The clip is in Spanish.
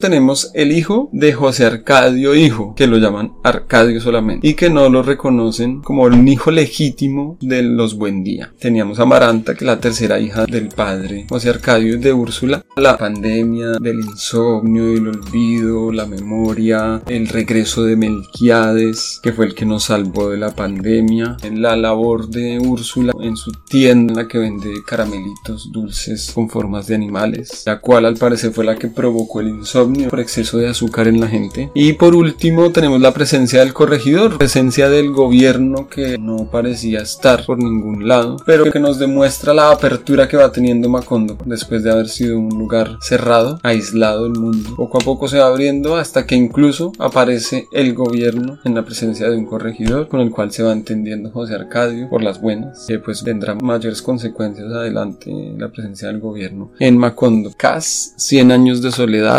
tenemos el hijo de José Arcadio Hijo, que lo llaman Arcadio solamente, y que no lo reconocen como un hijo legítimo de los Buendía. Teníamos a Maranta, que es la tercera hija del padre José Arcadio de Úrsula. La pandemia del insomnio, el olvido, la memoria, el regreso de Melquiades, que fue el que nos salvó de la pandemia, la labor de Úrsula en su tienda en la que vende caramelitos dulces con formas de animales, la cual al parecer fue la que provocó el insomnio por exceso de azúcar en la gente. Y por último tenemos la presencia del corregidor, presencia del gobierno que no parecía estar por ningún lado, pero que nos demuestra la apertura que va teniendo Macondo después de haber sido un lugar cerrado, aislado del mundo. Poco a poco se va abriendo hasta que incluso aparece el gobierno en la presencia de un corregidor con el cual se va entendiendo José Arcadio por las buenas, que pues tendrá mayores consecuencias adelante la presencia del gobierno en Macondo. Cas, 100 años de soledad,